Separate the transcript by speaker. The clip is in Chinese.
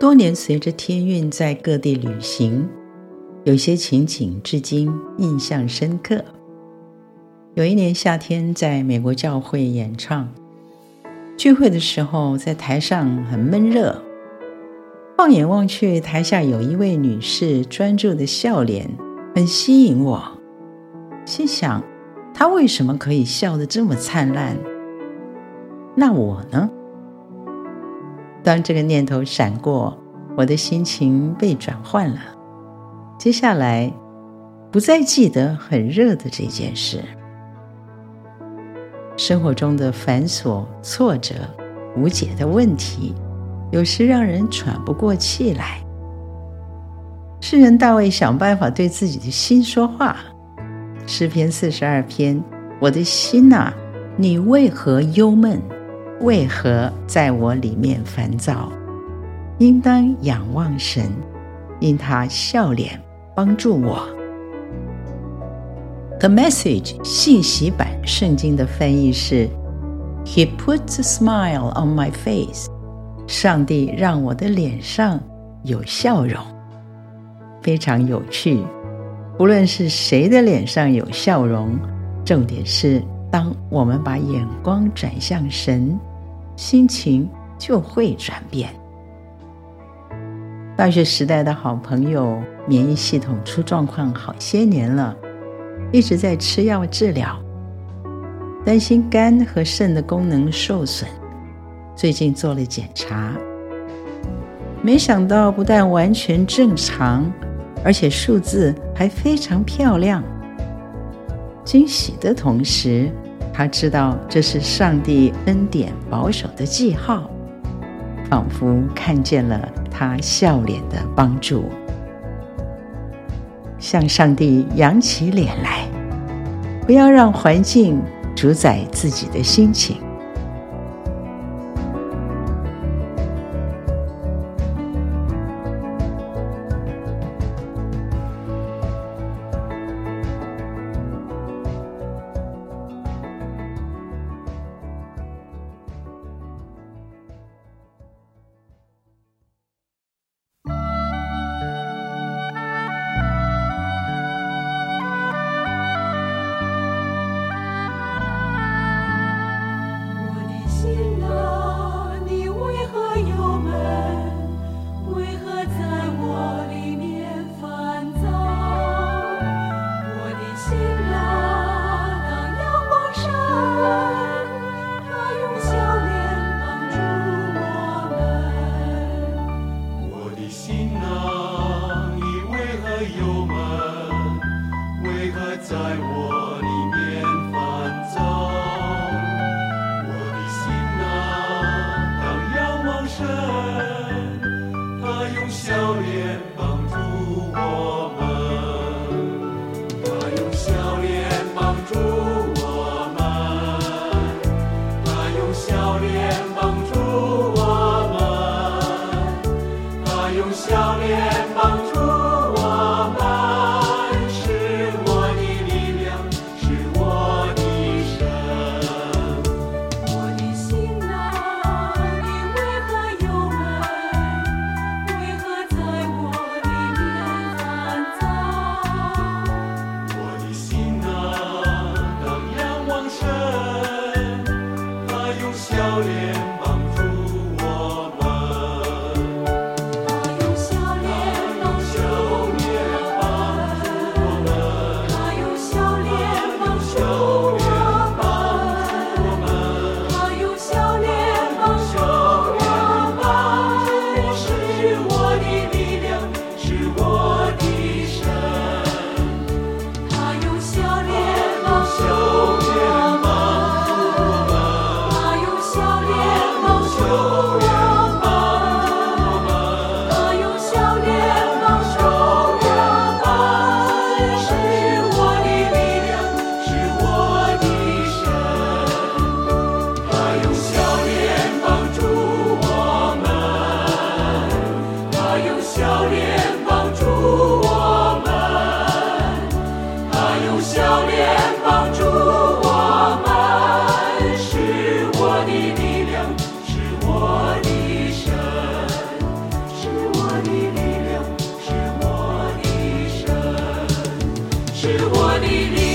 Speaker 1: 多年随着天运在各地旅行，有些情景至今印象深刻。有一年夏天，在美国教会演唱聚会的时候，在台上很闷热。放眼望去，台下有一位女士专注的笑脸，很吸引我。心想，她为什么可以笑得这么灿烂？那我呢？当这个念头闪过，我的心情被转换了。接下来，不再记得很热的这件事。生活中的繁琐、挫折、无解的问题，有时让人喘不过气来。诗人大卫想办法对自己的心说话。诗篇四十二篇：我的心呐，你为何忧闷？为何在我里面烦躁？应当仰望神，因他笑脸帮助我。The Message 信息版圣经的翻译是：He puts a smile on my face。上帝让我的脸上有笑容，非常有趣。无论是谁的脸上有笑容，重点是当我们把眼光转向神。心情就会转变。大学时代的好朋友，免疫系统出状况好些年了，一直在吃药治疗，担心肝和肾的功能受损。最近做了检查，没想到不但完全正常，而且数字还非常漂亮。惊喜的同时，他知道这是上帝恩典保守的记号，仿佛看见了他笑脸的帮助，向上帝扬起脸来，不要让环境主宰自己的心情。
Speaker 2: 是是我的。